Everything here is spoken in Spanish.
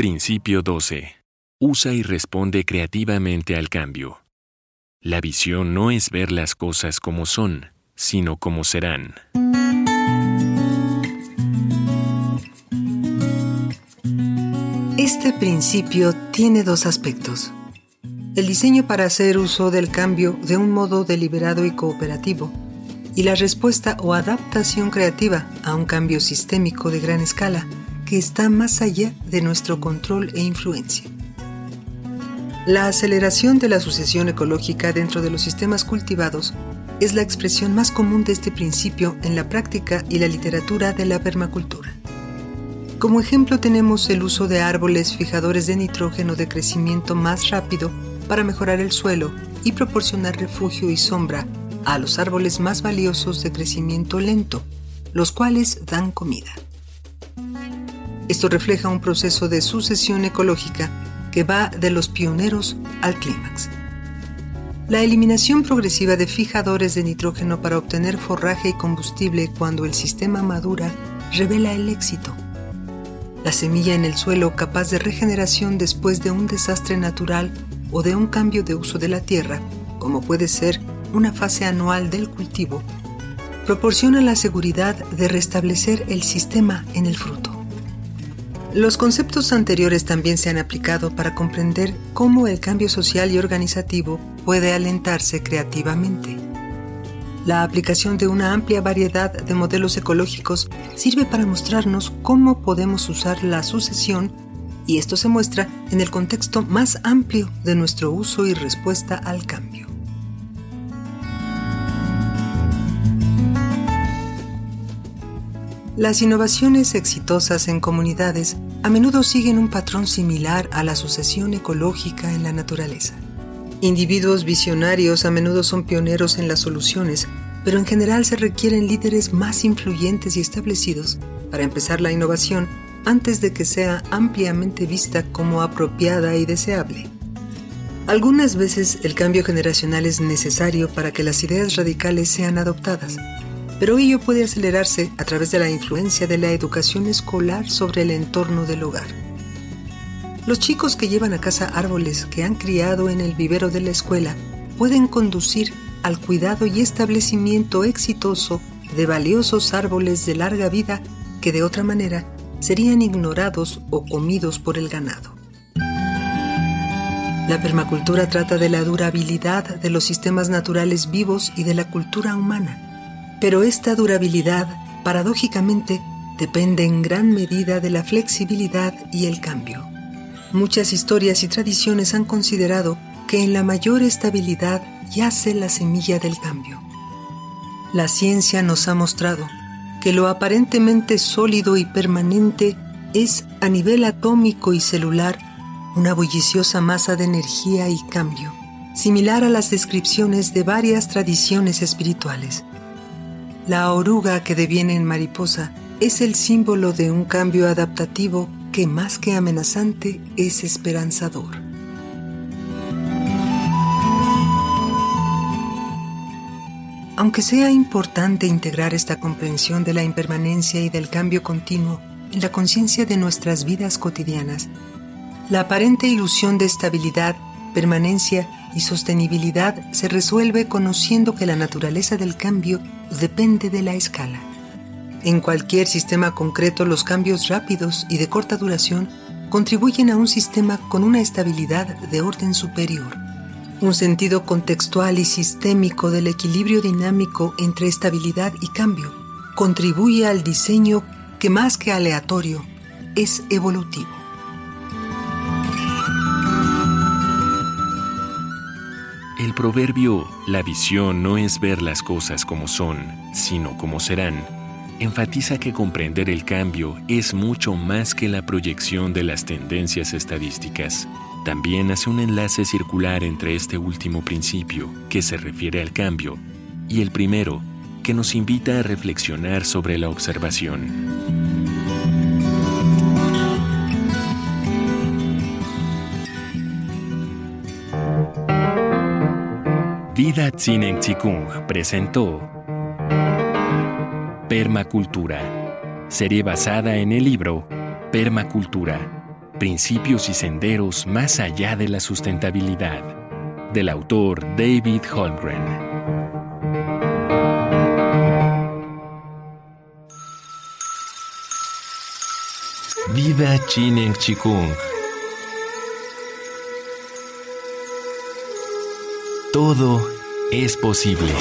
Principio 12. Usa y responde creativamente al cambio. La visión no es ver las cosas como son, sino como serán. Este principio tiene dos aspectos. El diseño para hacer uso del cambio de un modo deliberado y cooperativo, y la respuesta o adaptación creativa a un cambio sistémico de gran escala que está más allá de nuestro control e influencia. La aceleración de la sucesión ecológica dentro de los sistemas cultivados es la expresión más común de este principio en la práctica y la literatura de la permacultura. Como ejemplo tenemos el uso de árboles fijadores de nitrógeno de crecimiento más rápido para mejorar el suelo y proporcionar refugio y sombra a los árboles más valiosos de crecimiento lento, los cuales dan comida. Esto refleja un proceso de sucesión ecológica que va de los pioneros al clímax. La eliminación progresiva de fijadores de nitrógeno para obtener forraje y combustible cuando el sistema madura revela el éxito. La semilla en el suelo capaz de regeneración después de un desastre natural o de un cambio de uso de la tierra, como puede ser una fase anual del cultivo, proporciona la seguridad de restablecer el sistema en el fruto. Los conceptos anteriores también se han aplicado para comprender cómo el cambio social y organizativo puede alentarse creativamente. La aplicación de una amplia variedad de modelos ecológicos sirve para mostrarnos cómo podemos usar la sucesión y esto se muestra en el contexto más amplio de nuestro uso y respuesta al cambio. Las innovaciones exitosas en comunidades a menudo siguen un patrón similar a la sucesión ecológica en la naturaleza. Individuos visionarios a menudo son pioneros en las soluciones, pero en general se requieren líderes más influyentes y establecidos para empezar la innovación antes de que sea ampliamente vista como apropiada y deseable. Algunas veces el cambio generacional es necesario para que las ideas radicales sean adoptadas, pero ello puede acelerarse a través de la influencia de la educación escolar sobre el entorno del hogar. Los chicos que llevan a casa árboles que han criado en el vivero de la escuela pueden conducir al cuidado y establecimiento exitoso de valiosos árboles de larga vida que de otra manera serían ignorados o comidos por el ganado. La permacultura trata de la durabilidad de los sistemas naturales vivos y de la cultura humana pero esta durabilidad, paradójicamente, depende en gran medida de la flexibilidad y el cambio. Muchas historias y tradiciones han considerado que en la mayor estabilidad yace la semilla del cambio. La ciencia nos ha mostrado que lo aparentemente sólido y permanente es a nivel atómico y celular una bulliciosa masa de energía y cambio, similar a las descripciones de varias tradiciones espirituales. La oruga que deviene en mariposa es el símbolo de un cambio adaptativo que más que amenazante es esperanzador. Aunque sea importante integrar esta comprensión de la impermanencia y del cambio continuo en la conciencia de nuestras vidas cotidianas, la aparente ilusión de estabilidad, permanencia y sostenibilidad se resuelve conociendo que la naturaleza del cambio depende de la escala. En cualquier sistema concreto los cambios rápidos y de corta duración contribuyen a un sistema con una estabilidad de orden superior. Un sentido contextual y sistémico del equilibrio dinámico entre estabilidad y cambio contribuye al diseño que más que aleatorio es evolutivo. Proverbio La visión no es ver las cosas como son, sino como serán, enfatiza que comprender el cambio es mucho más que la proyección de las tendencias estadísticas. También hace un enlace circular entre este último principio, que se refiere al cambio, y el primero, que nos invita a reflexionar sobre la observación. Vida Tzinen Chikung presentó Permacultura, serie basada en el libro Permacultura, Principios y Senderos más allá de la sustentabilidad, del autor David Holmgren. Vida Chinen Chikung Todo es posible.